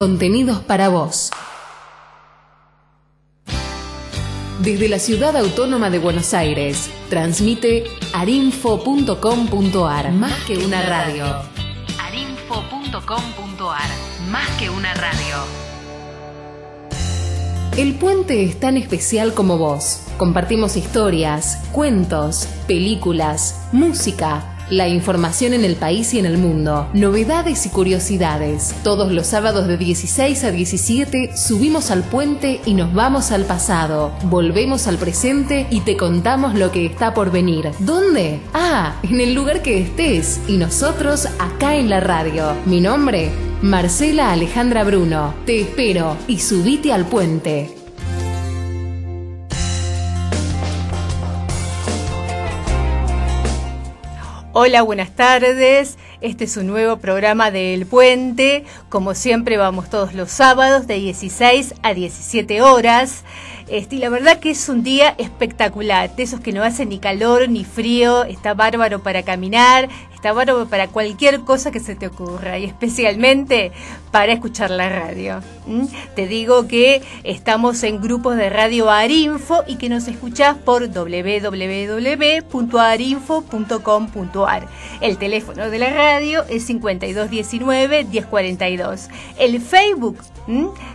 Contenidos para vos. Desde la ciudad autónoma de Buenos Aires, transmite arinfo.com.ar, más que una radio. arinfo.com.ar, más que una radio. El puente es tan especial como vos. Compartimos historias, cuentos, películas, música la información en el país y en el mundo, novedades y curiosidades. Todos los sábados de 16 a 17 subimos al puente y nos vamos al pasado. Volvemos al presente y te contamos lo que está por venir. ¿Dónde? Ah, en el lugar que estés y nosotros acá en la radio. Mi nombre, Marcela Alejandra Bruno. Te espero y subite al puente. Hola, buenas tardes. Este es un nuevo programa del Puente. Como siempre vamos todos los sábados de 16 a 17 horas. Este, y la verdad que es un día espectacular, de esos que no hace ni calor ni frío, está bárbaro para caminar, está bárbaro para cualquier cosa que se te ocurra y especialmente para escuchar la radio. Te digo que estamos en grupos de radio Arinfo y que nos escuchás por www.arinfo.com.ar. El teléfono de la radio es 5219-1042. El Facebook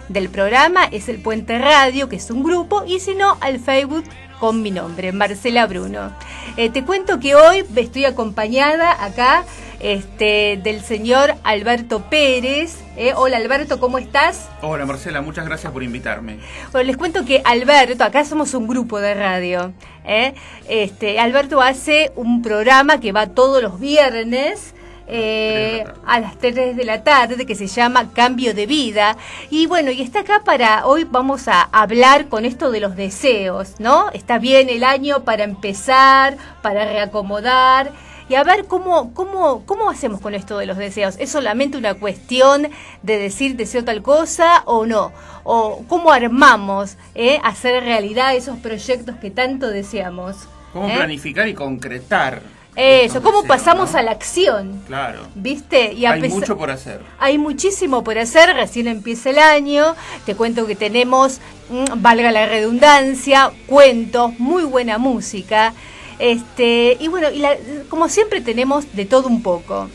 del programa es el Puente Radio, que es un grupo, y si no, al Facebook con mi nombre, Marcela Bruno. Eh, te cuento que hoy estoy acompañada acá este, del señor Alberto Pérez. Eh, hola Alberto, ¿cómo estás? Hola Marcela, muchas gracias por invitarme. Bueno, les cuento que Alberto, acá somos un grupo de radio. Eh, este, Alberto hace un programa que va todos los viernes eh, a las 3 de la tarde que se llama Cambio de Vida. Y bueno, y está acá para, hoy vamos a hablar con esto de los deseos, ¿no? Está bien el año para empezar, para reacomodar. Y a ver cómo, cómo, cómo hacemos con esto de los deseos. ¿Es solamente una cuestión de decir deseo tal cosa o no? ¿O cómo armamos eh, hacer realidad esos proyectos que tanto deseamos? ¿Cómo eh? planificar y concretar? Eso, ¿cómo pasamos a la acción? Claro. ¿Viste? Y hay mucho por hacer. Hay muchísimo por hacer, recién empieza el año. Te cuento que tenemos, mm, valga la redundancia, cuentos, muy buena música. Este, y bueno, y como siempre tenemos de todo un poco.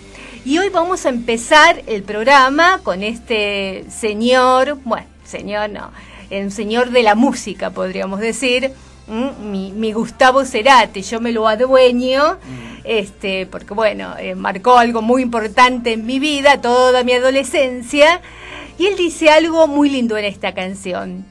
Y hoy vamos a empezar el programa con este señor, bueno, señor no, un señor de la música, podríamos decir, mi, mi, Gustavo Cerati, yo me lo adueño, mm. este, porque bueno, eh, marcó algo muy importante en mi vida, toda mi adolescencia, y él dice algo muy lindo en esta canción.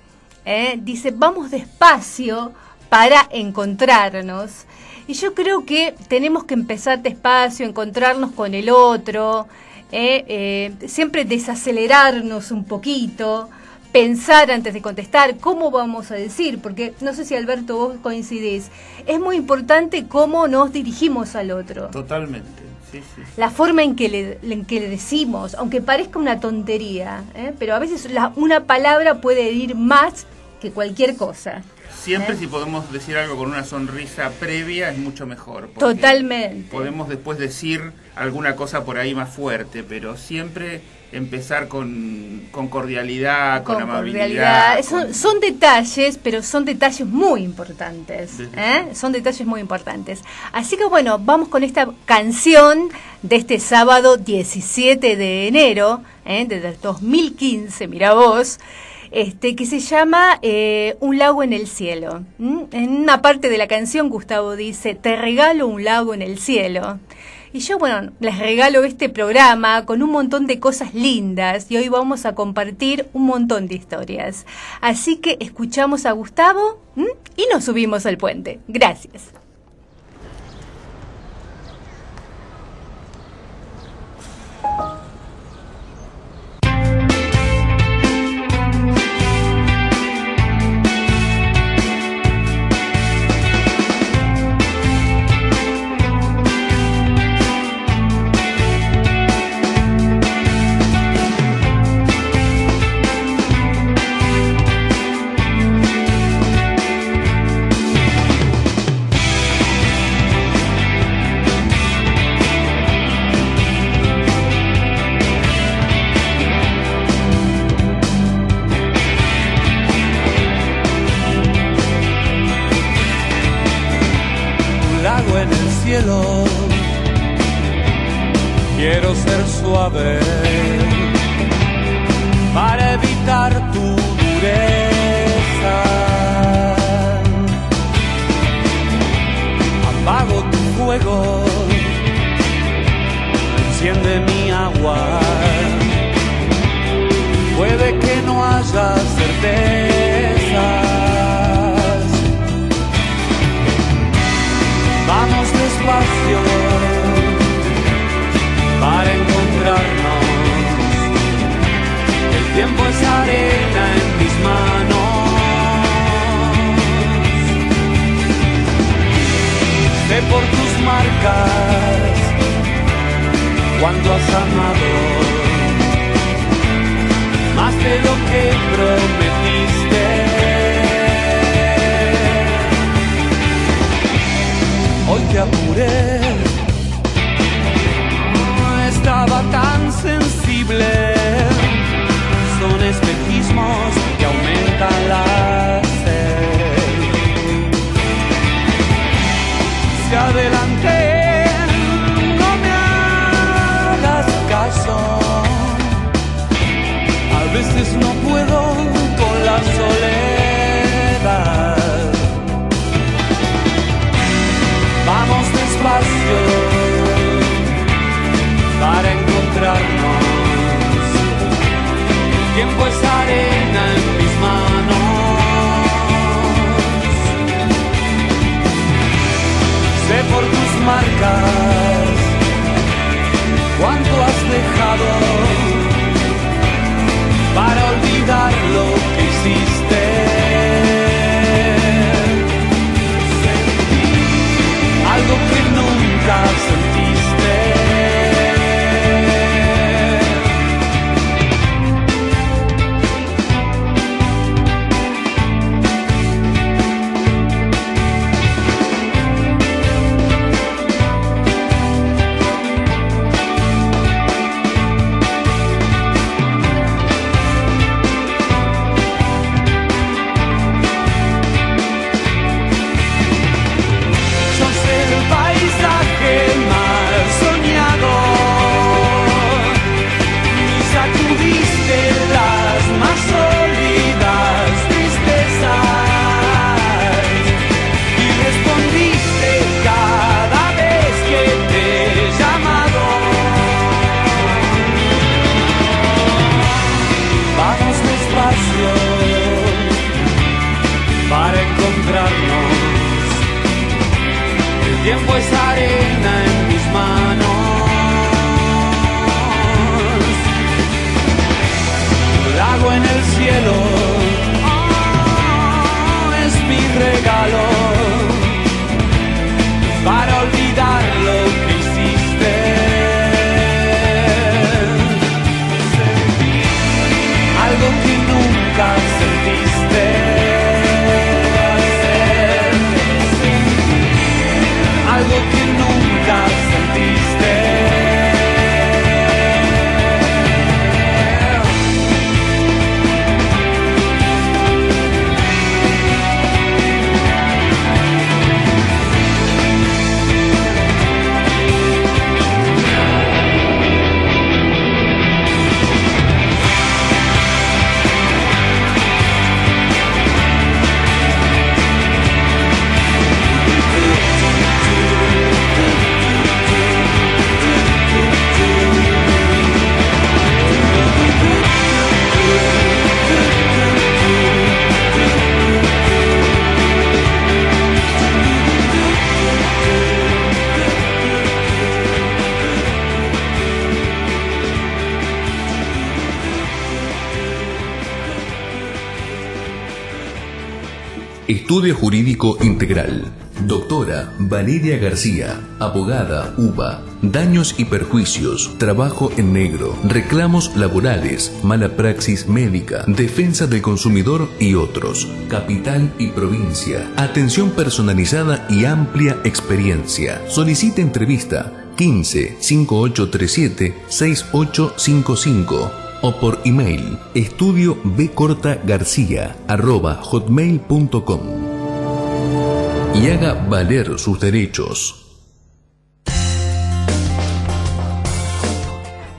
¿eh? Dice, vamos despacio para encontrarnos. Y yo creo que tenemos que empezar despacio, encontrarnos con el otro, ¿eh? siempre desacelerarnos un poquito pensar antes de contestar, cómo vamos a decir, porque no sé si Alberto vos coincidís, es muy importante cómo nos dirigimos al otro. Totalmente. Sí, sí. La forma en que le, en que le decimos, aunque parezca una tontería, ¿eh? pero a veces la, una palabra puede herir más que cualquier cosa. Siempre ¿eh? si podemos decir algo con una sonrisa previa es mucho mejor. Totalmente. Podemos después decir alguna cosa por ahí más fuerte, pero siempre empezar con, cordialidad, con, amabilidad. Son, detalles, pero son detalles muy importantes. ¿eh? Son detalles muy importantes. Así que bueno, vamos con esta canción de este sábado 17 de enero, ¿eh? desde el 2015, mira vos. Este, que se llama eh, Un lago en el cielo. En una parte de la canción Gustavo dice, te regalo un lago en el cielo. Y yo, bueno, les regalo este programa con un montón de cosas lindas y hoy vamos a compartir un montón de historias. Así que escuchamos a Gustavo y nos subimos al puente. Gracias. Cielo. Quiero ser suave para evitar tu dureza. Apago tu fuego, enciende mi agua. Puede que no haya certeza. Para encontrarnos. El tiempo es arena en mis manos. Sé por tus marcas cuando has amado más de lo que prometiste. Apuré. Estaba tan sensible, son espejismos Estudio Jurídico Integral. Doctora Valeria García, abogada UBA. Daños y perjuicios, trabajo en negro, reclamos laborales, mala praxis médica, defensa del consumidor y otros. Capital y provincia. Atención personalizada y amplia experiencia. Solicite entrevista 15 5837 6855 o por email estudio garcía arroba hotmail.com y haga valer sus derechos.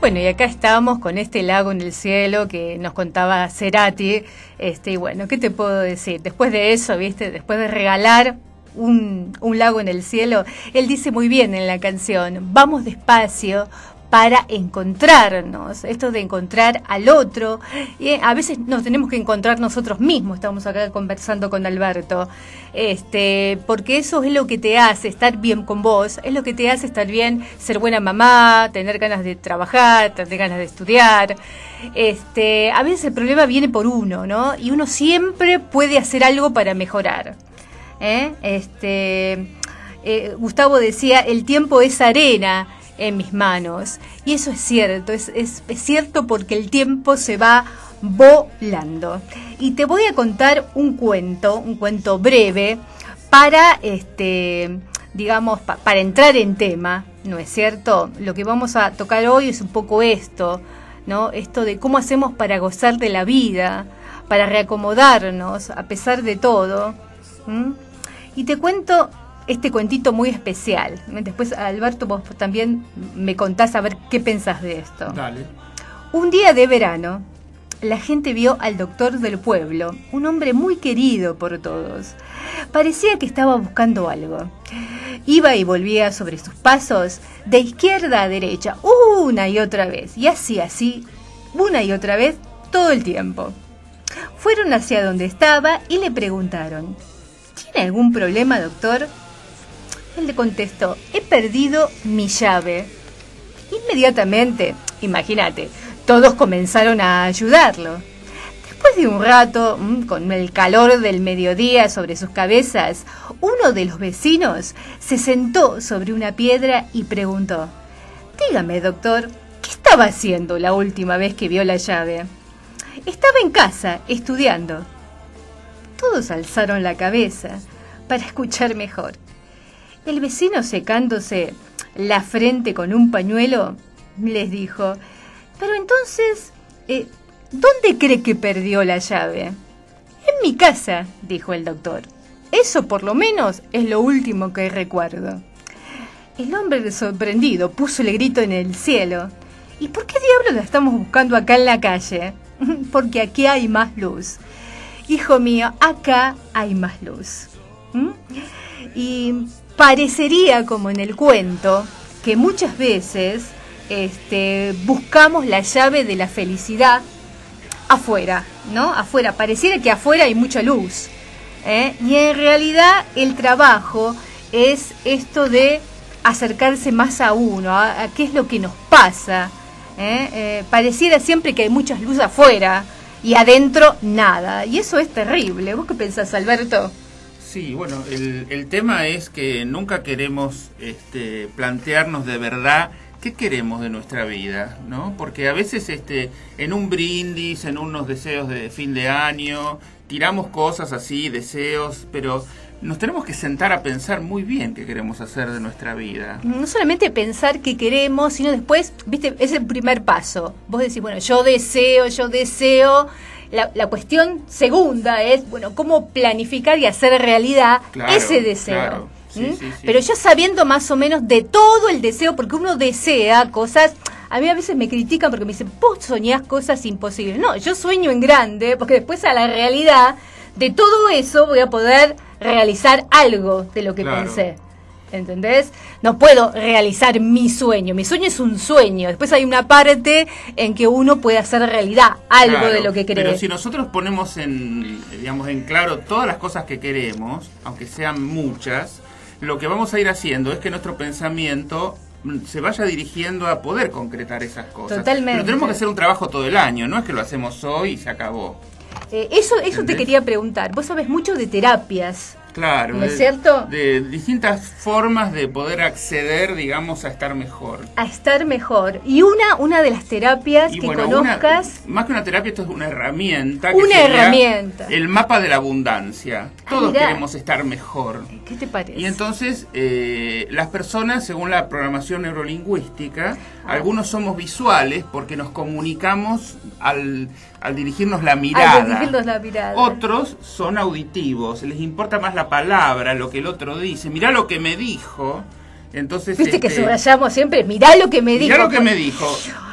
Bueno, y acá estábamos con este lago en el cielo que nos contaba Cerati. Este, y bueno, ¿qué te puedo decir? Después de eso, ¿viste? Después de regalar un, un, lago en el cielo, él dice muy bien en la canción, vamos despacio, para encontrarnos, esto de encontrar al otro. Y a veces nos tenemos que encontrar nosotros mismos, estamos acá conversando con Alberto, este, porque eso es lo que te hace estar bien con vos, es lo que te hace estar bien, ser buena mamá, tener ganas de trabajar, tener ganas de estudiar. Este, a veces el problema viene por uno, ¿no? Y uno siempre puede hacer algo para mejorar. ¿eh? Este, eh, Gustavo decía, el tiempo es arena en mis manos. Y eso es cierto, es, es, cierto porque el tiempo se va volando. Y te voy a contar un cuento, un cuento breve, para, este, digamos, para entrar en tema, ¿no es cierto? Lo que vamos a tocar hoy es un poco esto, ¿no? Esto de cómo hacemos para gozar de la vida, para reacomodarnos a pesar de todo. Y te cuento este cuentito muy especial. Después, Alberto, vos también me contás a ver qué pensás de esto. Dale. Un día de verano, la gente vio al doctor del pueblo, un hombre muy querido por todos. Parecía que estaba buscando algo. Iba y volvía sobre sus pasos de izquierda a derecha, una y otra vez, y así, así, una y otra vez, todo el tiempo. Fueron hacia donde estaba y le preguntaron, ¿Tiene algún problema, doctor? Él le contestó, he perdido mi llave. Inmediatamente, imagínate, todos comenzaron a ayudarlo. Después de un rato, mm, con el calor del mediodía sobre sus cabezas, uno de los vecinos se sentó sobre una piedra y preguntó, Dígame, doctor, ¿qué estaba haciendo la última vez que vio la llave? Estaba en casa, estudiando. Todos alzaron la cabeza para escuchar mejor. El vecino secándose la frente con un pañuelo les dijo, pero entonces, eh, ¿dónde cree que perdió la llave? En mi casa, dijo el doctor. Eso por lo menos es lo último que recuerdo. El hombre sorprendido puso el grito en el cielo. ¿Y por qué diablos la estamos buscando acá en la calle? Porque aquí hay más luz. Hijo mío, acá hay más luz. ¿Mm? Y parecería como en el cuento que muchas veces este, buscamos la llave de la felicidad afuera, ¿no? Afuera, pareciera que afuera hay mucha luz. ¿eh? Y en realidad el trabajo es esto de acercarse más a uno, a, qué es lo que nos pasa. ¿eh? Eh, pareciera siempre que hay mucha luz afuera y adentro nada. Y eso es terrible. ¿Vos qué pensás, Alberto? Sí, bueno, el, el tema es que nunca queremos este, plantearnos de verdad qué queremos de nuestra vida, ¿no? Porque a veces este, en un brindis, en unos deseos de fin de año, tiramos cosas así, deseos, pero nos tenemos que sentar a pensar muy bien qué queremos hacer de nuestra vida. No solamente pensar qué queremos, sino después, viste, es el primer paso. Vos decís, bueno, yo deseo, yo deseo la, cuestión segunda es, bueno, cómo planificar y hacer realidad ese deseo. Pero ya sabiendo más o menos de todo el deseo, porque uno desea cosas, a mí a veces me critican porque me dicen, vos soñás cosas imposibles. No, yo sueño en grande, porque después a la realidad de todo eso voy a poder realizar algo de lo que pensé. ¿Entendés? No puedo realizar mi sueño. Mi sueño es un sueño. Después hay una parte en que uno puede hacer realidad algo de lo que cree. Pero si nosotros ponemos en, digamos, en claro todas las cosas que queremos, aunque sean muchas, lo que vamos a ir haciendo es que nuestro pensamiento se vaya dirigiendo a poder concretar esas cosas. Totalmente. Pero tenemos que hacer un trabajo todo el año, no es que lo hacemos hoy y se acabó. Eh, eso eso te quería preguntar. Vos sabés mucho de terapias. Claro. ¿No es cierto? De distintas formas de poder acceder, digamos, a estar mejor. A estar mejor. Y una, una de las terapias que conozcas. más que una terapia, esto es una herramienta. una herramienta. El mapa de la abundancia. Ah, Todos queremos estar mejor. ¿Qué te parece? Y entonces, eh, las personas, según la programación neurolingüística, ah. algunos somos visuales porque nos comunicamos al, al dirigirnos la mirada. Al dirigirnos la mirada. Otros son auditivos, les importa más la palabra, lo que el otro dice. Mirá lo que me dijo. Entonces, Viste que este, subrayamos siempre, mirá lo que me dijo. Mirá lo que me dijo.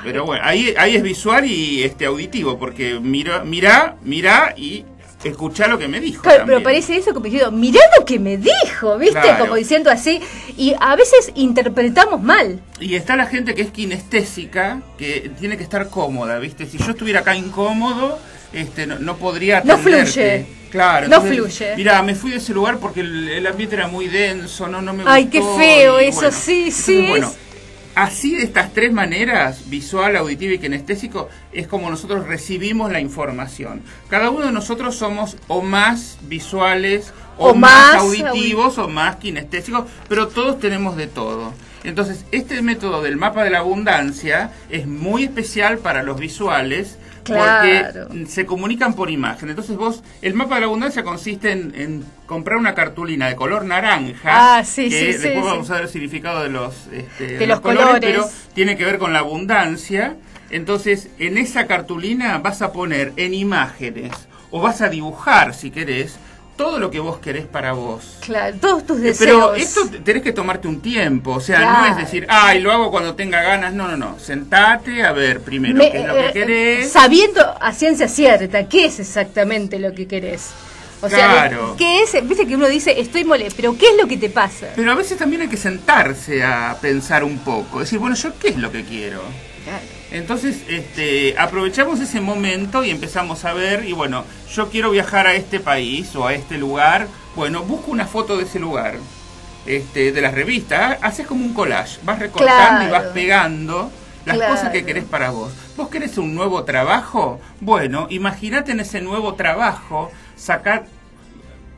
Pero bueno, ahí, ahí es visual y este auditivo, porque mira, mirá, mirá y escuchá lo que me dijo. Claro, también. pero parece eso como diciendo, mirá lo que me dijo, ¿viste? Claro. Como diciendo así. Y a veces interpretamos mal. Y está la gente que es kinestésica, que tiene que estar cómoda, ¿viste? Si yo estuviera acá incómodo, este, no, no podría No atenderte. fluye. Claro. No fluye. Mira, me fui de ese lugar porque el, el ambiente era muy denso, no, no me Ay, qué feo y eso, sí, sí, entonces, bueno, es- así de estas tres maneras, visual, auditivo y kinestésico, es como nosotros recibimos la información. Cada uno de nosotros somos o más visuales, o, O más, más auditivos, o más kinestésicos, pero todos tenemos de todo. Entonces, este método del mapa de la abundancia es muy especial para los visuales Claro. porque se comunican por imagen. Entonces vos, el mapa de la abundancia consiste en, en comprar una cartulina de color naranja, Ah, sí, que sí, después sí. vamos a ver el significado de los, este, De los colores. pero tiene que ver con la abundancia. Entonces, en esa cartulina vas a poner en imágenes o vas a dibujar, si querés, todo lo que vos querés para vos. Claro, todos tus Eh, deseos. Pero esto te- tenés que tomarte un tiempo, o sea, no Claro. es decir, ay, lo hago cuando tenga ganas, no, no, no, sentate a ver primero Me- qué es lo que eh, querés. Sabiendo a ciencia cierta qué es exactamente lo que querés. O sea, Claro. ¿qué es? Viste que uno dice, estoy molesto, pero ¿qué es lo que te pasa? Pero a veces también hay que sentarse a pensar un poco, decir, bueno, yo qué es lo que quiero. Entonces, este, aprovechamos ese momento y empezamos a ver, y bueno, yo quiero viajar a este país o a este lugar, bueno, busco una foto de ese lugar, este, de las revistas, haces como un collage, vas recortando y vas pegando las Claro. cosas que querés para vos. ¿Vos querés un nuevo trabajo? Bueno, imagínate en ese nuevo trabajo sacar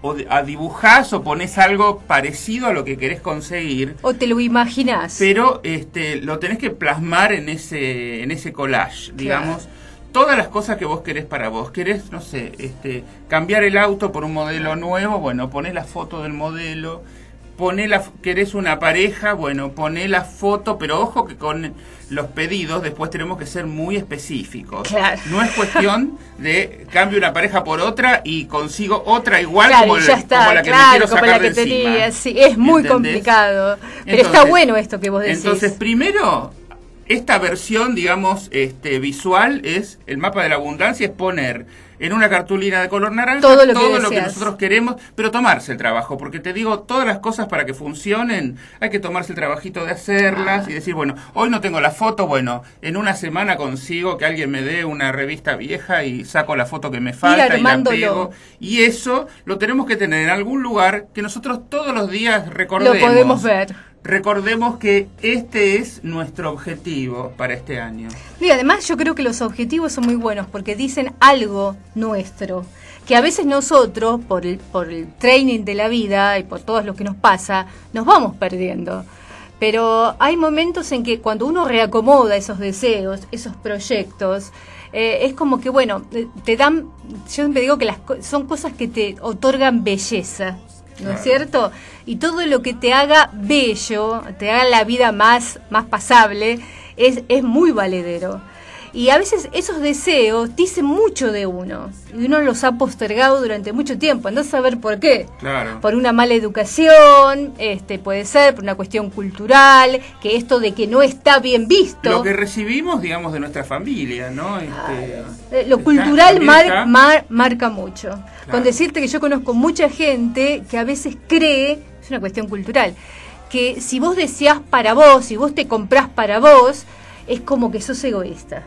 o a dibujás o pones algo parecido a lo que querés conseguir O te lo imaginás. pero este lo tenés que plasmar en ese en ese collage digamos. Todas las cosas que vos querés para vos. Querés no sé este cambiar el auto por un modelo nuevo bueno poné la foto del modelo. Poné la querés una pareja bueno poné la foto pero ojo que con los pedidos después tenemos que ser muy específicos Claro. no es cuestión de cambio una pareja por otra y consigo otra igual Claro, como, y el- ya está, como la que me claro, quiero como sacar la que de encima. tenía. Sí, es muy ¿Entendés? complicado. Pero está bueno esto que vos decís. entonces, primero, esta versión, digamos, este, visual es el mapa de la abundancia, es poner en una cartulina de color naranja Todo lo que nosotros queremos, pero tomarse el trabajo, porque te digo, todas las cosas para que funcionen, hay que tomarse el trabajito de hacerlas y decir, bueno, hoy no tengo la foto, bueno, en una semana consigo que alguien me dé una revista vieja y saco la foto que me falta y la armándolo. pego. Y eso lo tenemos que tener en algún lugar que nosotros todos los días lo recordemos. podemos ver. Recordemos que este es nuestro objetivo para este año. Y además yo creo que los objetivos son muy buenos porque dicen algo nuestro, que a veces nosotros, por el, por el training de la vida y por todo lo que nos pasa, nos vamos perdiendo. Pero hay momentos en que cuando uno reacomoda esos deseos, esos proyectos, eh, es como que, bueno, eh, te dan, yo siempre digo que las, son cosas que te otorgan belleza, ¿no es cierto? Y todo lo que te haga bello, te haga la vida más, más pasable, es, es muy valedero. Y a veces esos deseos dicen mucho de uno, y uno los ha postergado durante mucho tiempo, andás a saber por qué. Claro. Por una mala educación, este puede ser, por una cuestión cultural, que esto de que no está bien visto. Lo que recibimos, digamos, de nuestra familia, ¿no? Este, Eh, lo cultural mar- mar- marca mucho. Con decirte que yo conozco mucha gente que a veces cree, es una cuestión cultural, que si vos deseás para vos, si vos te comprás para vos, es como que sos egoísta.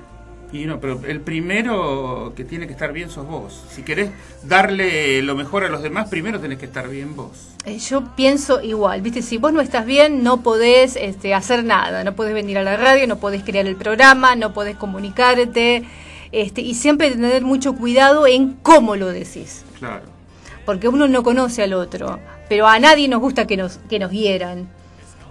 Y no, pero el primero que tiene que estar bien sos vos. Si querés darle lo mejor a los demás, primero tenés que estar bien vos. Eh, Yo pienso igual, viste, si vos no estás bien, no podés este, hacer nada, no podés venir a la radio, no podés crear el programa, no podés comunicarte, este, y siempre tener mucho cuidado en cómo lo decís. Claro. porque uno no conoce al otro, pero a nadie nos gusta que nos, que nos hieran.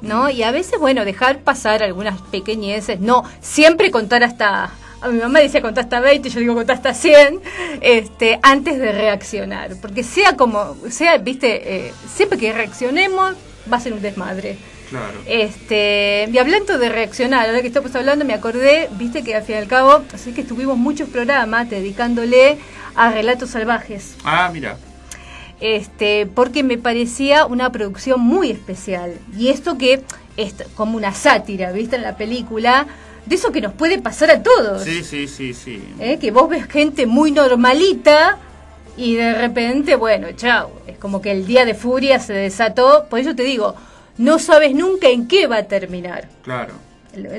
¿No? Y a veces, bueno, dejar pasar algunas pequeñeces, no, siempre contar hasta, a mi mamá decía contar hasta 20, yo digo contar hasta 100, este, antes de reaccionar, porque sea como, sea, viste, eh, siempre que reaccionemos va a ser un desmadre. Claro. Este, y hablando de reaccionar, ahora que estamos hablando, me acordé, viste que al fin y al cabo, así que estuvimos muchos programas dedicándole a relatos salvajes Ah, mira. este, porque me parecía una producción muy especial. Y esto que es como una sátira, ¿viste? En la película, de eso que nos puede pasar a todos. Sí, sí, sí, sí. ¿eh? Que vos ves gente muy normalita y de repente, bueno, chao, es como que el día de furia se desató. Por eso te digo, no sabes nunca en qué va a terminar. Claro.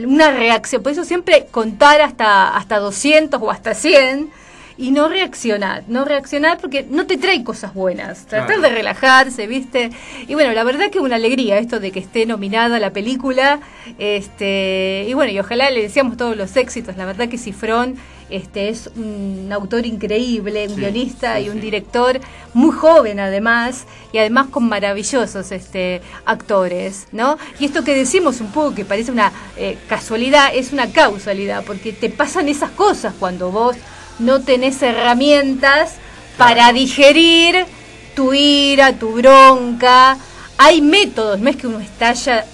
Una reacción, por eso siempre contar hasta, hasta 200 o hasta 100 y no reaccionar, no reaccionar porque no te trae cosas buenas. Tratar de relajarse, ¿viste? Y bueno, la verdad que es una alegría esto de que esté nominada la película. Este, y bueno, y ojalá le decíamos todos los éxitos. La verdad que Cifrón este, es un autor increíble, un guionista y un director muy joven además, y además con maravillosos este, actores, ¿no? Y esto que decimos un poco que parece una eh, casualidad, es una causalidad, porque te pasan esas cosas cuando vos no tenés herramientas para digerir tu ira, tu bronca. Hay métodos, no es que uno estalla,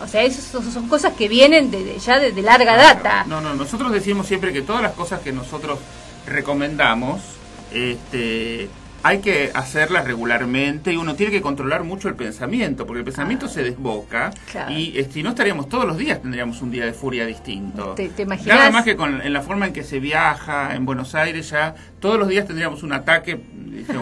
o sea, eso son cosas que vienen de, ya de, larga data. No, no, nosotros decimos siempre que todas las cosas que nosotros recomendamos, este, hay que hacerlas regularmente y uno tiene que controlar mucho el pensamiento, porque el pensamiento se desboca y si no estaríamos todos los días, tendríamos un día de furia distinto. ¿Te, Nada más que con, en la forma en que se viaja en Buenos Aires ya, todos los días tendríamos un ataque,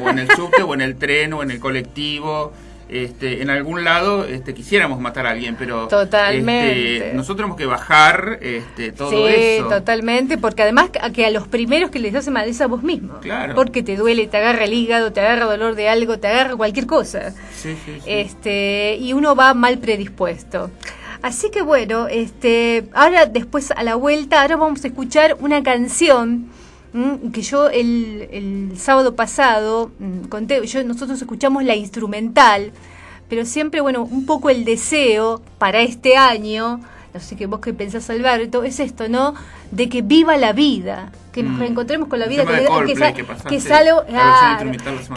o en el subte, o en el tren, o en el colectivo este, en algún lado este, quisiéramos matar a alguien, pero totalmente. Este, nosotros tenemos que bajar este, todo sí, eso. totalmente, porque además que a los primeros que les hace mal es a vos mismo. Claro. Porque te duele, te agarra el hígado, te agarra dolor de algo, te agarra cualquier cosa. Sí, sí, Este, y uno va mal predispuesto. Así que bueno, este, ahora después a la vuelta, ahora vamos a escuchar una canción que yo el, el sábado pasado mm, conté, yo, nosotros escuchamos la instrumental, pero siempre, bueno, un poco el deseo para este año, no sé qué vos qué pensás Alberto, es esto, ¿no? De que viva la vida, que nos mm. reencontremos con la vida, que, que, es algo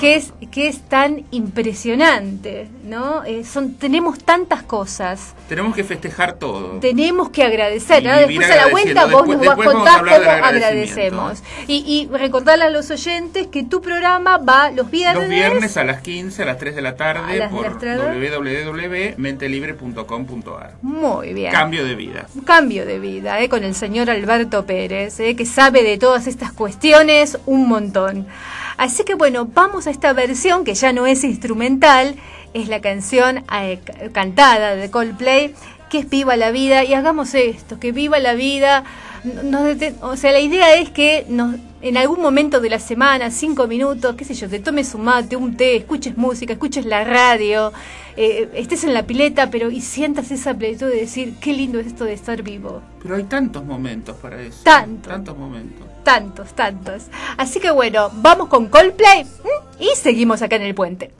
que es que es tan impresionante, ¿no? Eh, son tenemos tantas cosas. Tenemos que festejar todo. Tenemos que agradecer. Después a la vuelta vos nos vas a contar cómo agradecemos. Y, y recordarle a los oyentes que tu programa va los viernes. Los viernes a las 15, a las 3 de la tarde por www.mentelibre.com.ar. Muy bien. Cambio de vida. cambio de vida, ¿eh? con el señor Alberto Pérez, ¿eh? que sabe de todo todas estas cuestiones un montón. Así que bueno, vamos a esta versión que ya no es instrumental, es la canción eh, cantada de Coldplay, que es Viva la Vida, y hagamos esto, que viva la vida. o sea, la idea es que nos, en algún momento de la semana, cinco minutos, qué sé yo, te tomes un mate, un té, escuches música, escuches la radio, eh, estés en la pileta, pero y sientas esa plenitud de decir, qué lindo es esto de estar vivo. Pero hay tantos momentos para eso. Tantos. Tantos momentos tantos, tantos. Así que bueno, vamos con Coldplay y seguimos acá en el puente.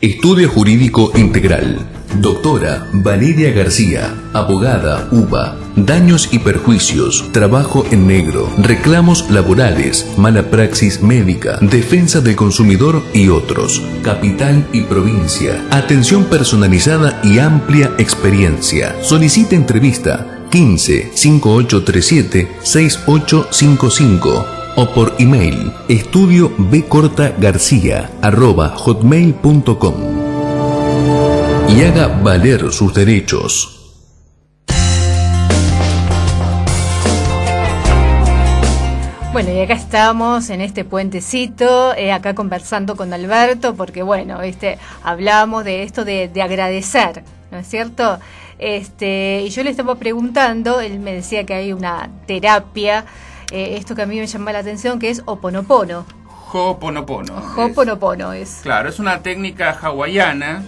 Estudio Jurídico Integral. Doctora Valeria García, abogada UBA. Daños y perjuicios, trabajo en negro, reclamos laborales, mala praxis médica, defensa del consumidor y otros. Capital y provincia. Atención personalizada y amplia experiencia. Solicita entrevista 15 5837 6855 o por email estudio hotmail.com y haga valer sus derechos. Bueno, y acá estamos en este puentecito, eh, acá conversando con Alberto, porque bueno, este, hablamos de esto de, de agradecer, ¿no es cierto? Este, y yo le estaba preguntando, él me decía que hay una terapia, eh, esto que a mí me llama la atención, que es oponopono. Ho'oponopono. Hoponopono es. Claro, es una técnica hawaiana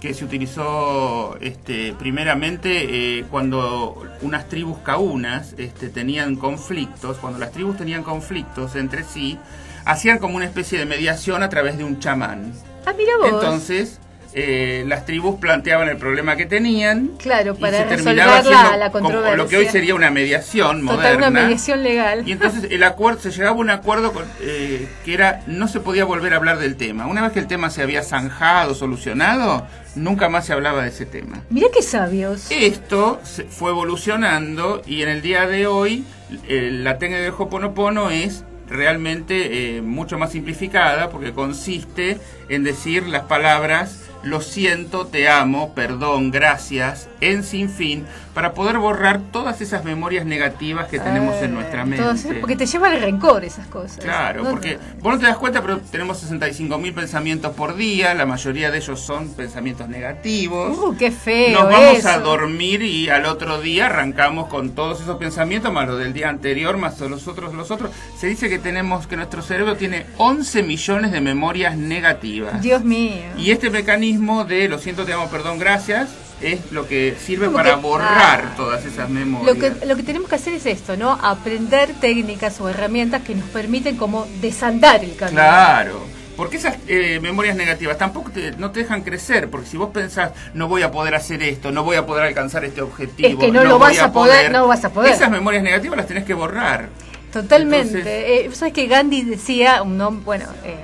que se utilizó este, primeramente eh, cuando unas tribus caunas este, tenían conflictos, cuando las tribus tenían conflictos entre sí, hacían como una especie de mediación a través de un chamán. Ah, mira vos. Entonces, eh, las tribus planteaban el problema que tenían. Claro, y para se terminaba la- la como controversia. lo que hoy sería una mediación Total, moderna. una mediación legal. Y entonces el acuerdo se llegaba a un acuerdo con, eh, que era no se podía volver a hablar del tema. Una vez que el tema se había zanjado, solucionado, nunca más se hablaba de ese tema. Mira qué sabios. Esto se fue evolucionando y en el día de hoy eh, la técnica del Hoponopono es realmente eh, mucho más simplificada porque consiste en decir las palabras lo siento, te amo, perdón, gracias, en sin fin, para poder borrar todas esas memorias negativas que tenemos en nuestra mente. Entonces, Eh, porque te lleva al rencor esas cosas. Claro, No, porque vos no te das cuenta, pero tenemos 65 mil pensamientos por día, la mayoría de ellos son pensamientos negativos. Uh, qué feo. Nos vamos eso. a dormir y al otro día arrancamos con todos esos pensamientos, más los del día anterior, más los otros, los otros. Se dice que tenemos, que nuestro cerebro tiene 11 millones de memorias negativas. Dios mío. Y este mecanismo de lo siento, te amo, perdón, gracias, es lo que sirve Como para que- borrar ah. todas esas memorias. Lo que, lo que tenemos que hacer es esto, ¿no? Aprender técnicas o herramientas que nos permiten como desandar el camino. Claro. Porque esas eh, memorias negativas tampoco te, no te dejan crecer, porque si vos pensás, no voy a poder hacer esto, no voy a poder alcanzar este objetivo, Es que no lo vas a poder, no vas a poder. Esas memorias negativas las tenés que borrar. Totalmente. Entonces- Eh, ¿Sabes que Gandhi decía, un nom- bueno, eh,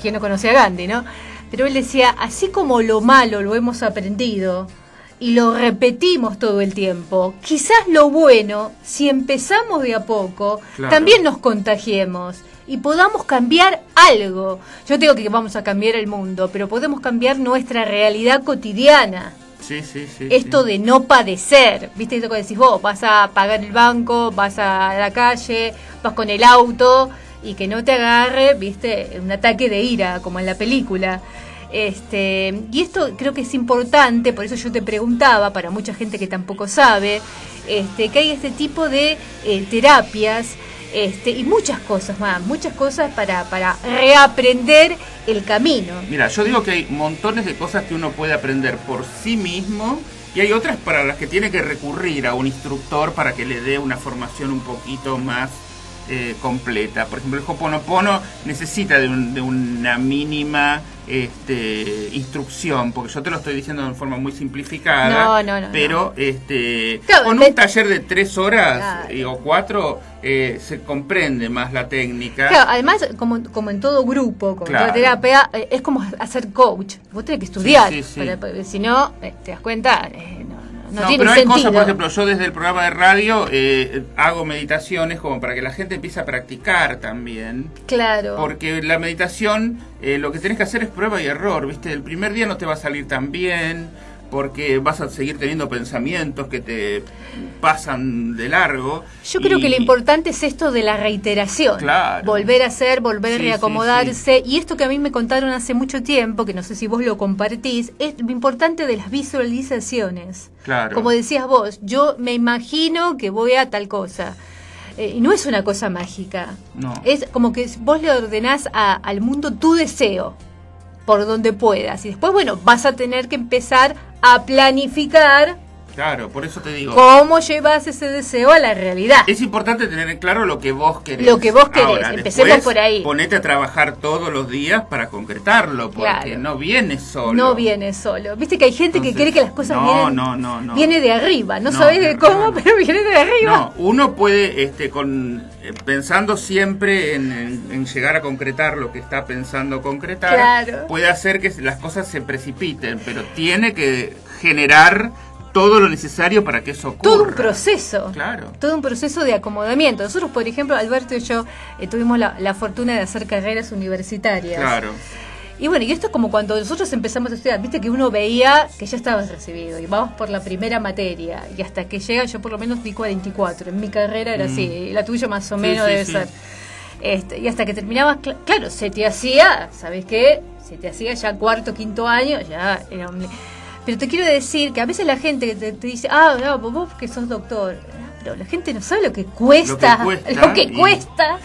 quien no conocía a Gandhi, ¿no? Pero él decía, así como lo malo lo hemos aprendido y lo repetimos todo el tiempo, quizás lo bueno, si empezamos de a poco, Claro. también nos contagiemos y podamos cambiar algo. Yo digo que vamos a cambiar el mundo, pero podemos cambiar nuestra realidad cotidiana. Sí, sí, sí. Esto sí. de no padecer, ¿viste? Esto que decís vos, vas a pagar el banco, vas a la calle, vas con el auto y que no te agarre, ¿viste? Un ataque de ira, como en la película. Este, y esto creo que es importante, por eso yo te preguntaba, para mucha gente que tampoco sabe, este, que hay este tipo de eh, terapias este, y muchas cosas más, muchas cosas para, para reaprender el camino. Mira, yo digo que hay montones de cosas que uno puede aprender por sí mismo y hay otras para las que tiene que recurrir a un instructor para que le dé una formación un poquito más eh, completa. Por ejemplo, el Hoponopono necesita de, un- de una mínima este, instrucción, porque yo te lo estoy diciendo de forma muy simplificada, No, no, no, pero este, Claro, con un taller de tres horas Claro. eh, o cuatro eh, se comprende más la técnica. Claro, además, como, como en todo grupo, como en toda terapia, eh, es como hacer coach. Vos tenés que estudiar, Sí, sí, sí. para- porque si no, eh, te das cuenta, eh, no, no, no No, tiene pero hay sentido. cosas, por ejemplo, yo desde el programa de radio eh, hago meditaciones como para que la gente empiece a practicar también. claro. Porque la meditación, eh, lo que tenés que hacer es prueba y error, ¿viste? El primer día no te va a salir tan bien, porque vas a seguir teniendo pensamientos que te pasan de largo. Yo creo y- que lo importante es esto de la reiteración. Claro. Volver a hacer, volver a Sí, reacomodarse. Y esto que a mí me contaron hace mucho tiempo, que no sé si vos lo compartís, es lo importante de las visualizaciones. Claro. Como decías vos, yo me imagino que voy a tal cosa. Eh, y no es una cosa mágica. No. Es como que vos le ordenás a- al mundo tu deseo, por donde puedas. Y después, bueno, vas a tener que empezar a planificar Claro, por eso te digo. cómo llevas ese deseo a la realidad. Es importante tener en claro lo que vos querés. Lo que vos querés, Ahora, empecemos después, por ahí. Ponete a trabajar todos los días para concretarlo, porque Claro. no viene solo. No viene solo. Viste que hay gente que cree que las cosas no, vienen no, no, no. viene de arriba. No, No, sabes de cómo, pero viene de arriba. No, uno puede, este, con, eh, pensando siempre en, en- en llegar a concretar lo que está pensando concretar, Claro. puede hacer que las cosas se precipiten, pero tiene que generar todo lo necesario para que eso ocurra. Todo un proceso. Claro. Todo un proceso de acomodamiento. Nosotros, por ejemplo, Alberto y yo eh, tuvimos la, la fortuna de hacer carreras universitarias. Claro. Y bueno, y esto es como cuando nosotros empezamos a estudiar, viste que uno veía que ya estabas recibido y vamos por la primera materia y hasta que llega, yo por lo menos di 44, en mi carrera era así, y la tuya más o Mm. Sí, menos sí, debe sí. ser. Este, y hasta que terminabas, cl- claro, se te hacía, ¿sabes qué? Se te hacía ya cuarto, quinto año, ya era un... Pero te quiero decir que a veces la gente que te, te dice, ah, no, vos- vos que sos doctor, Ah, pero la gente no sabe lo que cuesta, Lo que cuesta, lo que y- cuesta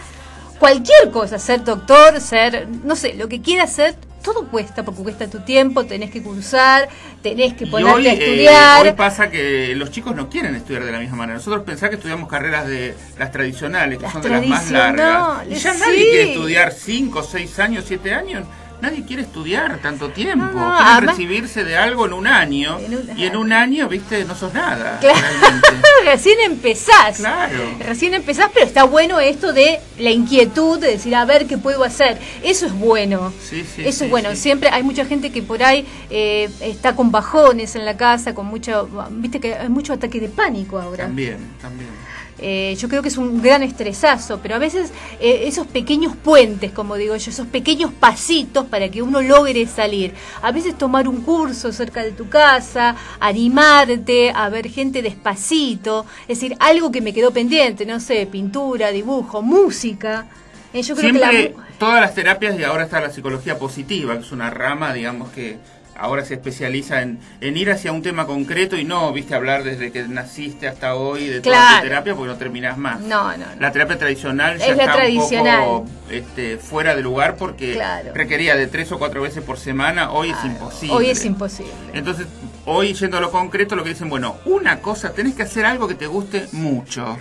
cualquier cosa, ser doctor, ser, no sé, lo que quieras ser, todo cuesta, porque cuesta tu tiempo, tenés que cursar, tenés que ponerte hoy, a eh, estudiar. hoy pasa que los chicos no quieren estudiar de la misma manera. Nosotros pensamos que estudiamos carreras de las tradicionales, que Las son de las más largas. Y ya nadie sí. quiere estudiar 5, 6 años, 7 años. Nadie quiere estudiar tanto tiempo. No, no, Quieren recibirse de algo en un año. En un- y en un año, viste, no sos nada. Claro. Recién empezás. Claro. Recién empezás, pero está bueno esto de la inquietud, de decir, a ver qué puedo hacer. Eso es bueno. Sí, sí, Eso sí, es bueno. Siempre hay mucha gente que por ahí eh, está con bajones en la casa, con mucho. Viste que hay mucho ataque de pánico ahora. También, también. Eh, yo creo que es un gran estresazo, pero a veces eh, esos pequeños puentes, como digo yo, esos pequeños pasitos para que uno logre salir. A veces tomar un curso cerca de tu casa, animarte a ver gente despacito, es decir, algo que me quedó pendiente, no sé, pintura, dibujo, música. Eh, yo creo Siempre, que la, todas las terapias, y ahora está la psicología positiva, que es una rama, digamos, que ahora se especializa en, en ir hacia un tema concreto y no, viste, hablar desde que naciste hasta hoy de toda tu terapia, porque no terminás más. No, no, no. La terapia tradicional ya la está tradicional. un poco este, fuera de lugar porque Claro. requería de tres o cuatro veces por semana, hoy es imposible. hoy es imposible. Entonces, hoy yendo a lo concreto, lo que dicen, bueno, una cosa, tenés que hacer algo que te guste mucho.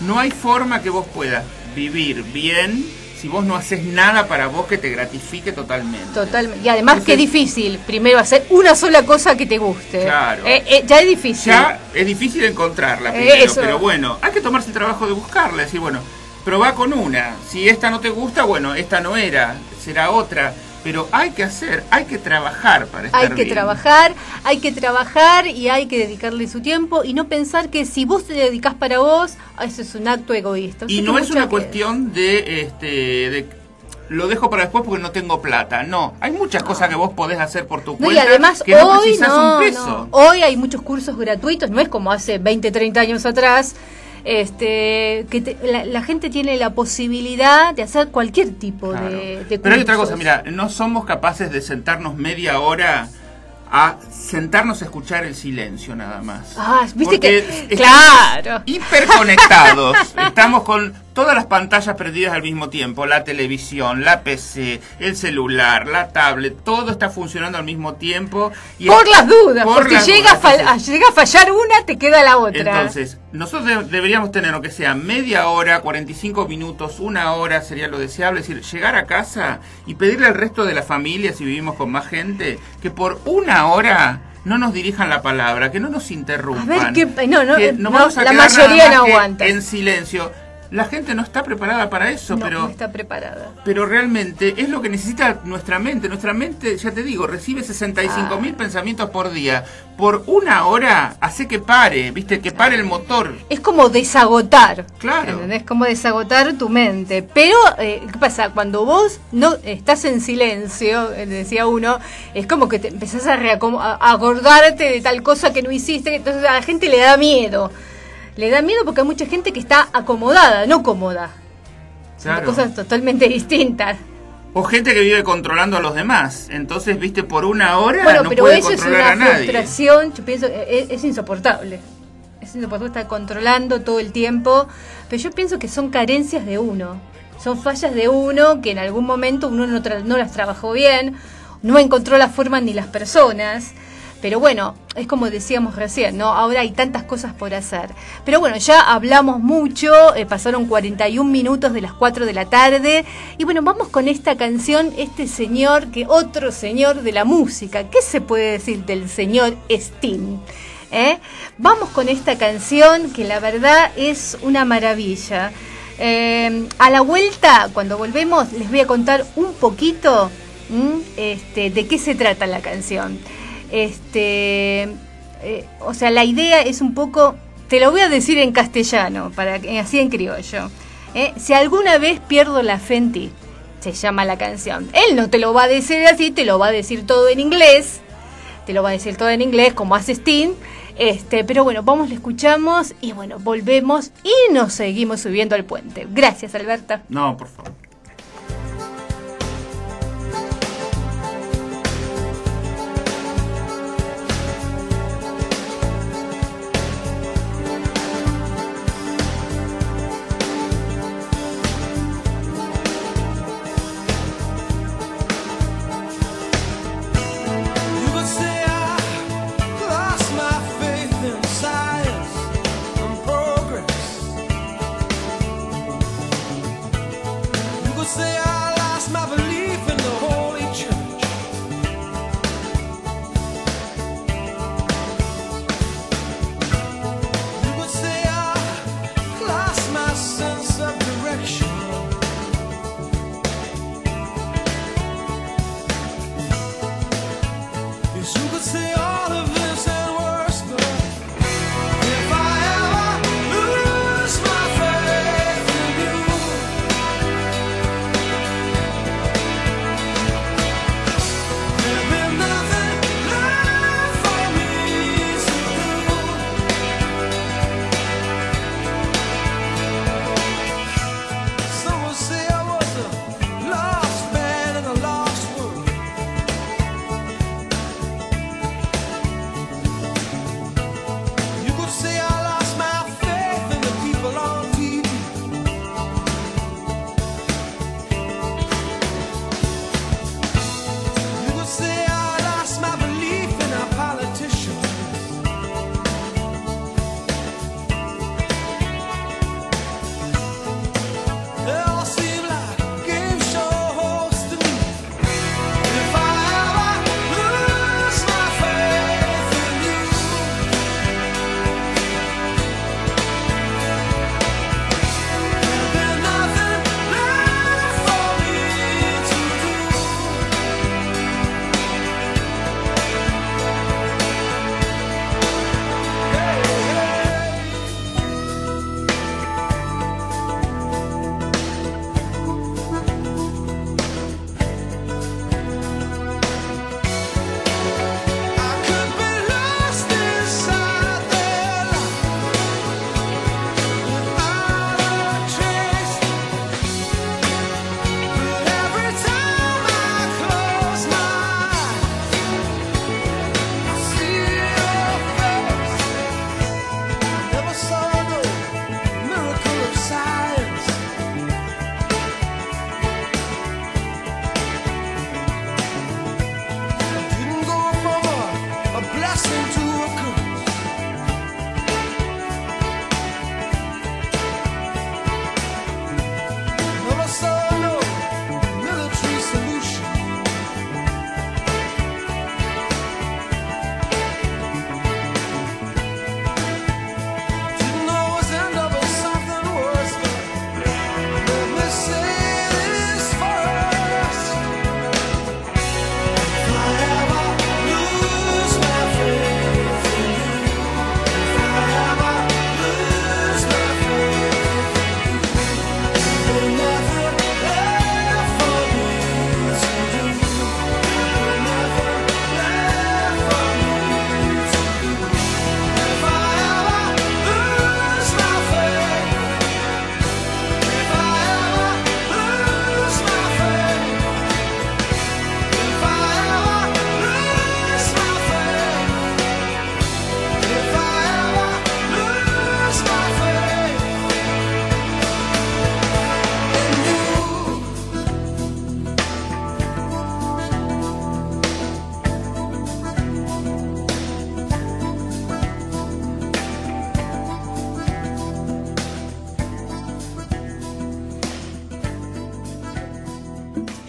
No hay forma que vos puedas vivir bien si vos no haces nada para vos que te gratifique totalmente. Totalmente. Y además, Entonces- qué difícil, primero hacer una sola cosa que te guste. Claro. Eh, eh, ya es difícil. Ya es difícil encontrarla Eh, primero, eso. pero bueno, hay que tomarse el trabajo de buscarla, decir, bueno, probá con una. Si esta no te gusta, bueno, esta no era, será otra. Pero hay que hacer, hay que trabajar para estar Hay que bien. trabajar, hay que trabajar y hay que dedicarle su tiempo y no pensar que si vos te dedicas para vos, eso es un acto egoísta. O Y no es una que- cuestión de, este, de lo dejo para después porque no tengo plata. No, hay muchas cosas que vos podés hacer por tu No, y cuenta además que no hoy precisas no, un peso. no. hoy hay muchos cursos gratuitos, no es como hace 20, 30 años atrás, este, que te- la, la gente tiene la posibilidad de hacer cualquier tipo Claro. de, de Pero hay otra cosa, mira, no somos capaces de sentarnos media hora a sentarnos a escuchar el silencio nada más. Ah, viste Porque que estamos claro. hiperconectados. Estamos con todas las pantallas perdidas al mismo tiempo, la televisión, la PC, el celular, la tablet, todo está funcionando al mismo tiempo. y Por las dudas, por porque las llega, a dudas. a- llega a fallar una, te queda la otra. Entonces, nosotros de- deberíamos tener lo que sea media hora, 45 minutos, una hora sería lo deseable, es decir, llegar a casa y pedirle al resto de la familia, si vivimos con más gente, que por una hora no nos dirijan la palabra, que no nos interrumpan. A ver qué- no, no, que eh, no, la mayoría no que aguanta. En silencio. La gente no está preparada para eso, no, pero no está preparada. pero realmente es lo que necesita nuestra mente. Nuestra mente, ya te digo, recibe 65 mil pensamientos por día. Por una hora hace que pare, viste, que pare el motor. Es como desagotar. Claro. ¿entendés? Es como desagotar tu mente. Pero, eh, ¿qué pasa? Cuando vos no estás en silencio, eh, decía uno, es como que te empezás a a acordarte de tal cosa que no hiciste. Entonces a la gente le da miedo. Le da miedo porque hay mucha gente que está acomodada, no cómoda. Son cosas totalmente distintas. O gente que vive controlando a los demás. Entonces, viste, por una hora Bueno, no pero puede eso es a una nadie. frustración, yo pienso, eh, es, es insoportable. Es insoportable estar controlando todo el tiempo, pero yo pienso que son carencias de uno. Son fallas de uno que en algún momento uno no, tra- no las trabajó bien, no encontró la forma ni las personas. Pero bueno, es como decíamos recién, ¿no? Ahora hay tantas cosas por hacer. Pero bueno, ya hablamos mucho, eh, pasaron 41 minutos de las 4 de la tarde. Y bueno, vamos con esta canción, este señor, que otro señor de la música. ¿Qué se puede decir del señor Sting? ¿Eh? Vamos con esta canción que la verdad es una maravilla. Eh, a la vuelta, cuando volvemos, les voy a contar un poquito este, de qué se trata la canción. Este, eh, o sea, la idea es un poco, te lo voy a decir en castellano, para así en criollo. ¿eh? Si alguna vez pierdo la fe en ti, se llama la canción. Él no te lo va a decir así, te lo va a decir todo en inglés te lo va a decir todo en inglés, como hace Sting. Este, pero bueno, vamos, le escuchamos y bueno, volvemos y nos seguimos subiendo al puente. Gracias, Alberta. No, por favor.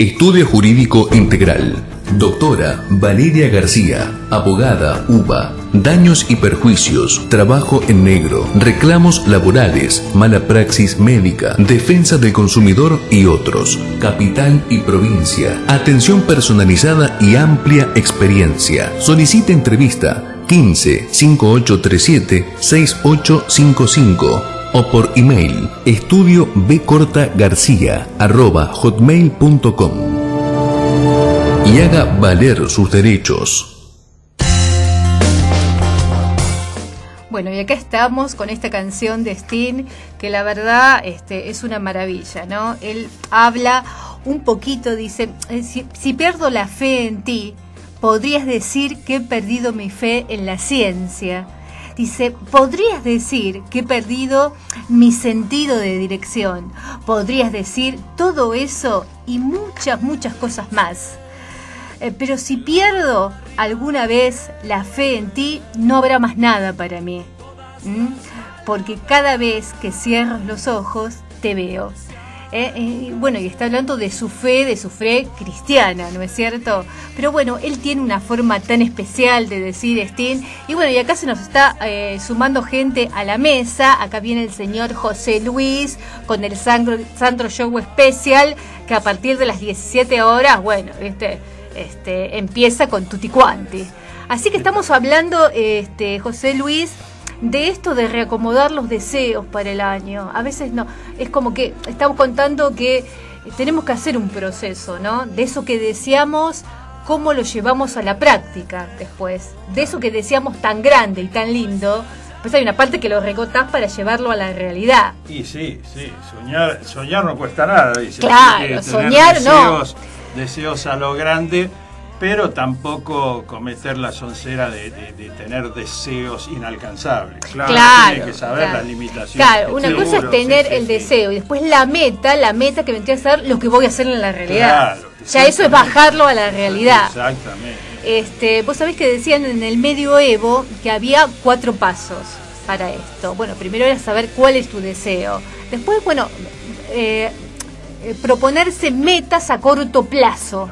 Estudio Jurídico Integral. Doctora Valeria García, abogada UBA. Daños y perjuicios, trabajo en negro, reclamos laborales, mala praxis médica, defensa del consumidor y otros. Capital y provincia. Atención personalizada y amplia experiencia. Solicite entrevista 15 5837 6855 o por email estudio hotmail.com y haga valer sus derechos. Bueno, y acá estamos con esta canción de Sting, que la verdad este, es una maravilla, ¿no? Él habla un poquito, dice, eh, si pierdo la fe en ti, podrías decir que he perdido mi fe en la ciencia. Dice, podrías decir que he perdido mi sentido de dirección. Podrías decir todo eso y muchas, muchas cosas más. Eh, pero si pierdo alguna vez la fe en ti, no habrá más nada para mí. Porque cada vez que cierro los ojos, te veo. Eh, eh, bueno, y está hablando de su fe, de su fe cristiana, ¿no es cierto? Pero bueno, él tiene una forma tan especial de decir Sting. Y bueno, y acá se nos está eh, sumando gente a la mesa. Acá viene el señor José Luis con el Sandro Show Especial, que a partir de las 17 horas, bueno, este, este, empieza con Tutti Quanti. Así que estamos hablando, este, José Luis, de esto de reacomodar los deseos para el año. A veces no, es como que estamos contando que tenemos que hacer un proceso, ¿no? De eso que deseamos, cómo lo llevamos a la práctica después. De eso que deseamos tan grande y tan lindo, pues hay una parte que lo recotás para llevarlo a la realidad. Y sí, sí, soñar, soñar no cuesta nada, dice. Claro, soñar no. deseos, Deseos a lo grande, pero tampoco cometer la soncera de, de- de tener deseos inalcanzables. Claro, Claro, tiene que saber claro. las limitaciones. Claro, una Seguro, cosa es tener sí, el sí. deseo y después la meta, la meta que vendría a ser lo que voy a hacer en la realidad. Claro, ya eso es bajarlo a la realidad. Exactamente. Este, vos sabés que decían en el medioevo que había cuatro pasos para esto. Bueno, primero era saber cuál es tu deseo. Después, bueno, eh, eh, proponerse metas a corto plazo.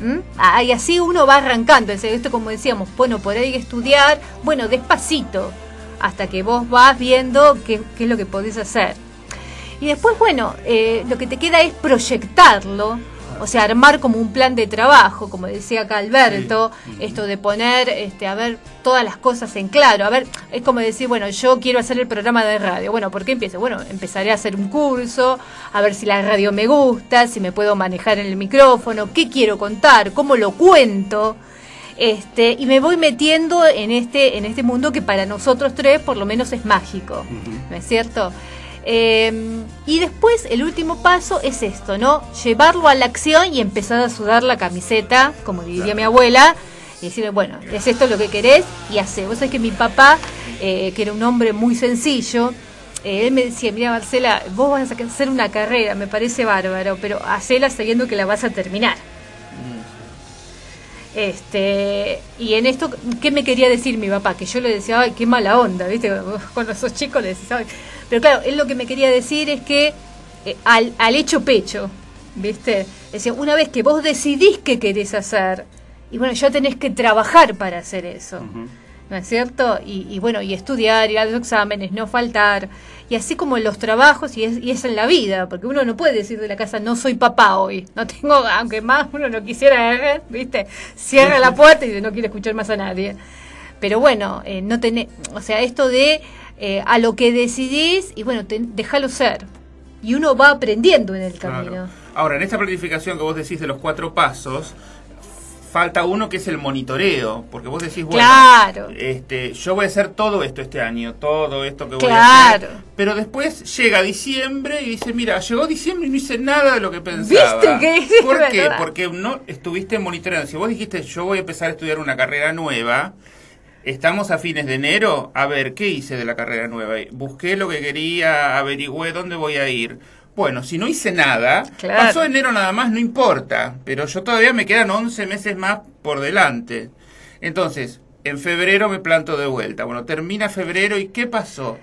¿Mm? Ah, y así uno va arrancando. Es- Esto como decíamos, bueno, por ahí estudiar, bueno, despacito, hasta que vos vas viendo qué, qué es lo que podés hacer. Y después, bueno, eh, lo que te queda es proyectarlo, o sea, armar como un plan de trabajo, como decía acá Alberto, esto de poner, este, a ver, todas las cosas en claro. A ver, es como decir, bueno, yo quiero hacer el programa de radio. Bueno, ¿por qué empiezo? Bueno, empezaré a hacer un curso, a ver si la radio me gusta, si me puedo manejar el micrófono, qué quiero contar, cómo lo cuento. Este, y me voy metiendo en este, en este mundo que para nosotros tres por lo menos es mágico, ¿no es cierto? Eh, y después el último paso es esto, ¿no? Llevarlo a la acción y empezar a sudar la camiseta, como diría mi abuela, y decirle, bueno, es esto lo que querés y hace. Vos sabés que mi papá, eh, que era un hombre muy sencillo, eh, él me decía, mira Marcela, vos vas a hacer una carrera, me parece bárbaro, pero hacela sabiendo que la vas a terminar. Este, y en esto, ¿qué me quería decir mi papá? Que yo le decía, ay, qué mala onda, ¿viste? Cuando sos chico le decís, ay. Pero claro, él lo que me quería decir es que eh, al, al hecho pecho, ¿viste? Decía, una vez que vos decidís qué querés hacer, y bueno, ya tenés que trabajar para hacer eso. ¿No es cierto? Y, y bueno, y estudiar, ir a los exámenes, no faltar. Y así como en los trabajos, y es, y es en la vida, porque uno no puede decir de la casa, no soy papá hoy. No tengo, aunque más uno no quisiera, ¿eh? ¿viste? Cierra la puerta y no quiere escuchar más a nadie. Pero bueno, eh, no tenés, o sea, esto de eh, a lo que decidís, y bueno, te- déjalo ser. Y uno va aprendiendo en el Claro. camino. Ahora, en esta planificación que vos decís de los cuatro pasos, falta uno que es el monitoreo, porque vos decís, bueno, Claro. este, yo voy a hacer todo esto este año, todo esto que voy a Claro. hacer, pero después llega diciembre y dice, mira, llegó diciembre y no hice nada de lo que pensaba. ¿Viste que ¿Por qué? verdad? Porque no estuviste monitoreando. Si vos dijiste, yo voy a empezar a estudiar una carrera nueva, Estamos a fines de enero. A ver, ¿qué hice de la carrera nueva? Busqué lo que quería, averigüé dónde voy a ir. Bueno, si no hice nada, Claro. pasó enero nada más, no importa. Pero yo todavía me quedan 11 meses más por delante. Entonces, en febrero me planto de vuelta. Bueno, termina febrero y ¿qué pasó?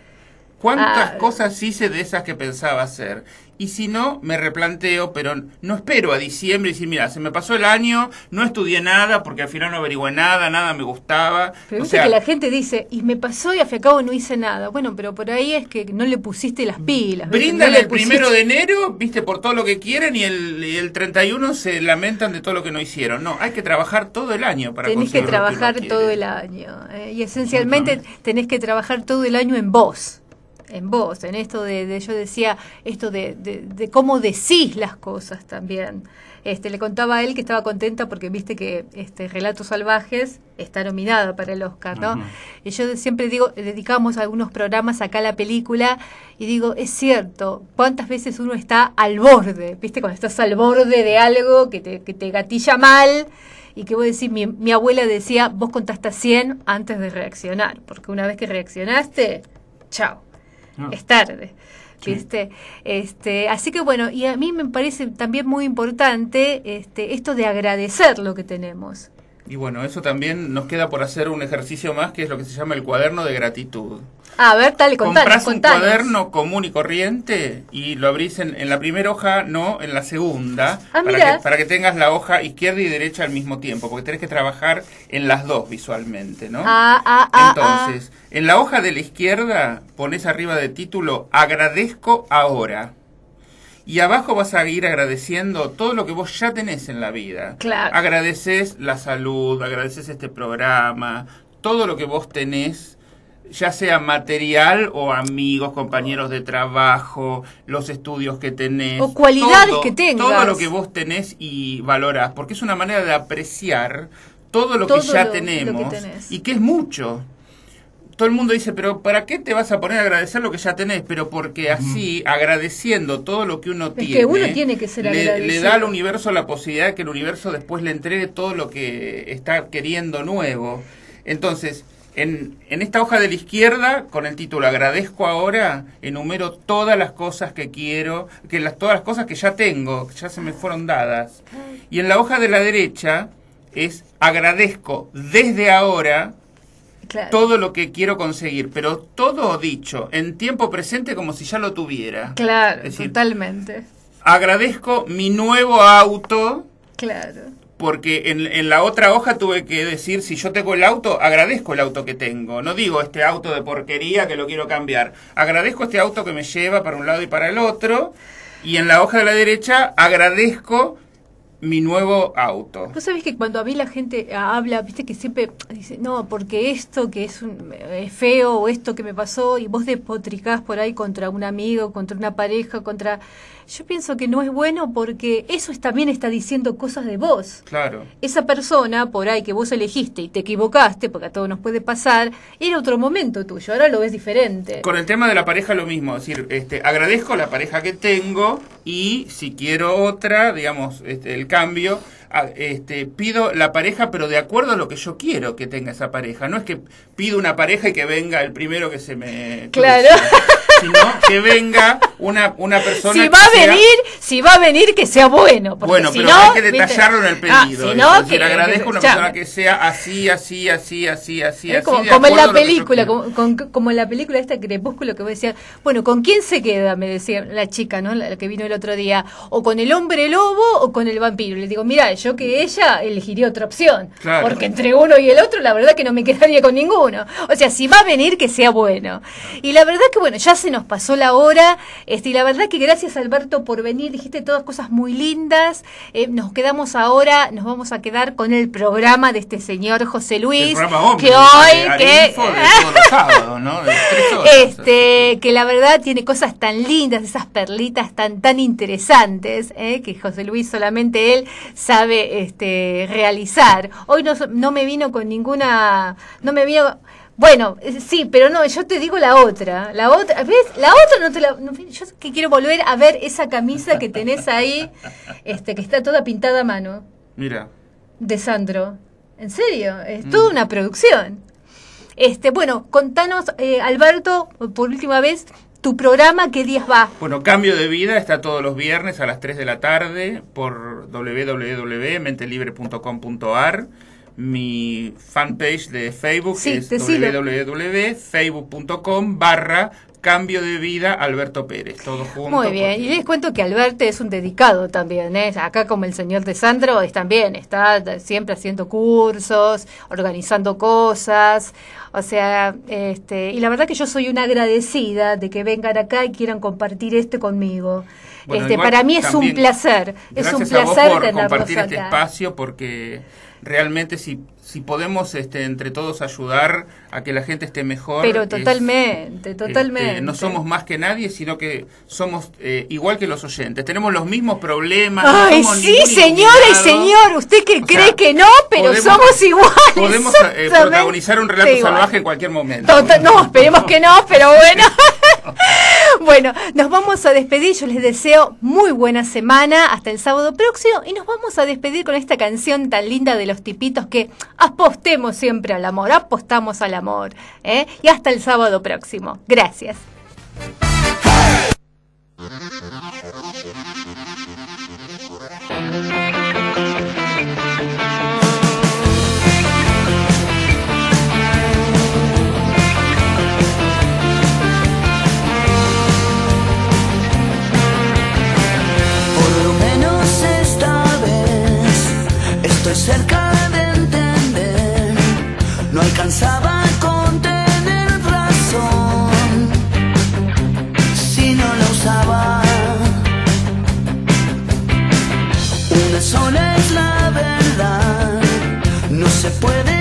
¿Cuántas Ah. cosas hice de esas que pensaba hacer? Y si no, me replanteo, pero no espero a diciembre y decir, mira, se me pasó el año, no estudié nada porque al final no averigüé nada, nada me gustaba. Pero O sea, que la gente dice, y me pasó y al fin y al cabo no hice nada. Bueno, pero por ahí es que no le pusiste las pilas. Brindan No el pusiste- primero de enero, viste, por todo lo que quieren y el, y el 31 se lamentan de todo lo que no hicieron. No, hay que trabajar todo el año para Tenés que trabajar todo el año. eh, y esencialmente tenés que trabajar todo el año en vos. En vos, en esto de, de- yo decía, esto de, de- de cómo decís las cosas también. Este, le contaba a él que estaba contenta porque viste que este Relatos Salvajes está nominada para el Oscar, ¿no? Y yo siempre digo, dedicamos algunos programas acá a la película y digo, es cierto, ¿cuántas veces uno está al borde? ¿Viste? Cuando estás al borde de algo que te, que te gatilla mal y que vos decís, mi, mi abuela decía, vos contaste a 100 antes de reaccionar, porque una vez que reaccionaste, chao, No. es tarde. Sí. ¿Viste? Este, así que bueno, y a mí me parece también muy importante este, esto de agradecer lo que tenemos. Y bueno, eso también nos queda por hacer un ejercicio más que es lo que se llama el cuaderno de gratitud. Ah, a ver, dale, contanos, Comprás un contanos. cuaderno común y corriente y lo abrís en, en la primera hoja, no en la segunda, Ah, para, que, para que tengas la hoja izquierda y derecha al mismo tiempo, porque tenés que trabajar en las dos visualmente, ¿no? Ah, ah, ah, Entonces, en la hoja de la izquierda pones arriba de título Agradezco ahora. Y abajo vas a ir agradeciendo todo lo que vos ya tenés en la vida. Claro. Agradeces la salud, agradeces este programa, todo lo que vos tenés, ya sea material o amigos, compañeros de trabajo, los estudios que tenés. O cualidades todo- que tengas. Todo lo que vos tenés y valorás, porque es una manera de apreciar todo lo Todo que ya lo- lo que tenemos y que es mucho. Todo el mundo dice, pero ¿para qué te vas a poner a agradecer lo que ya tenés? Pero porque así, agradeciendo todo lo que uno tiene, uno tiene que ser le, da al universo la posibilidad de que el universo después le entregue todo lo que está queriendo nuevo. Entonces, en, en esta hoja de la izquierda, con el título Agradezco ahora, enumero todas las cosas que quiero, que las, todas las cosas que ya tengo, que ya se me fueron dadas. Y en la hoja de la derecha es agradezco desde ahora Claro. todo lo que quiero conseguir, pero todo dicho en tiempo presente como si ya lo tuviera. Claro, decir, totalmente. agradezco mi nuevo auto Claro. porque en, en la otra hoja tuve que decir si yo tengo el auto, agradezco el auto que tengo. No digo este auto de porquería que lo quiero cambiar. Agradezco este auto que me lleva para un lado y para el otro. Y en la hoja de la derecha agradezco mi nuevo auto. Vos sabés que cuando a mí la gente habla, viste que siempre dice, no, porque esto que es, un, es feo o esto que me pasó y vos despotricás por ahí contra un amigo, contra una pareja, contra... Yo pienso que no es bueno porque eso es- también está diciendo cosas de vos. Claro. Esa persona por ahí que vos elegiste y te equivocaste, porque a todos nos puede pasar, era otro momento tuyo, ahora lo ves diferente. Con el tema de la pareja lo mismo, es decir, este, agradezco la pareja que tengo y si quiero otra, digamos, este, el cambio, este, pido la pareja pero de acuerdo a lo que yo quiero que tenga esa pareja. No es que pido una pareja y que venga el primero que se me... Claro. Sino que venga una, una persona si que va a sea- venir, si va a venir que sea bueno. porque Bueno, si pero no, hay que viste- detallarlo en el Ah, pedido. si no, es decir, que- agradezco que- una ya, persona que sea así, así, así, así, así, Es así. como, de como en la película, como, con- como en la película esta Crepúsculo que vos decías, bueno, ¿con quién se queda? Me decía la chica, ¿no? La que vino el otro día, o con el hombre lobo o con el vampiro. Le digo, mira, yo que ella elegiría otra opción, Claro. porque entre uno y el otro, la verdad que no me quedaría con ninguno. O sea, si va a venir, que sea bueno. Y la verdad que bueno, ya se nos pasó la hora, este, y la verdad que gracias Alberto por venir, dijiste todas cosas muy lindas. Eh, nos quedamos ahora, nos vamos a quedar con el programa de este señor José Luis, El programa Hombre, que hoy, que este, que la verdad tiene cosas tan lindas, esas perlitas tan tan interesantes, ¿eh? que José Luis solamente él sabe este, realizar. Hoy no, no me vino con ninguna, no me vino, bueno, eh, sí, pero no, yo te digo la otra, la otra, ¿ves? La otra no te la, no, yo que quiero volver a ver esa camisa que tenés ahí, este, que está toda pintada a mano, Mira, de Sandro. ¿En serio? Es Mm. toda una producción. Este, bueno, contanos, eh, Alberto, por última vez, tu programa, ¿qué días va? bueno, Cambio de Vida está todos los viernes a las 3 de la tarde por www.mentelibre.com.ar. mi fanpage de Facebook, Sí, que es www.facebook.com barra cambio de vida Alberto Pérez, todo junto. Muy bien, porque- y les cuento que Alberto es un dedicado también, ¿eh? acá como el señor de Sandro es también, está siempre haciendo cursos, organizando cosas, o sea, este, y la verdad que yo soy una agradecida de que vengan acá y quieran compartir esto conmigo. Bueno, este, igual para mí es un placer, es un Gracias a vos placer por tenerlos compartir acá. este espacio porque realmente si, si podemos este, entre todos ayudar a que la gente esté mejor. Pero es- totalmente, este, totalmente. no somos más que nadie, sino que somos eh, igual que los oyentes. Tenemos los mismos problemas. Ay, no sí, señora y señor, usted que O cree sea, que no, pero podemos- somos iguales. Podemos eh, protagonizar un relato igual. salvaje en cualquier momento. No, esperemos que no, pero bueno. bueno, nos vamos a despedir. Yo les deseo muy buena semana hasta el sábado próximo y nos vamos a despedir con esta canción tan linda de los tipitos que apostemos siempre al amor, apostamos al amor. ¿eh? Y hasta el sábado próximo. Gracias. Estoy cerca de entender. No alcanzaba a contener razón si no la usaba. Una sola es la verdad, no se puede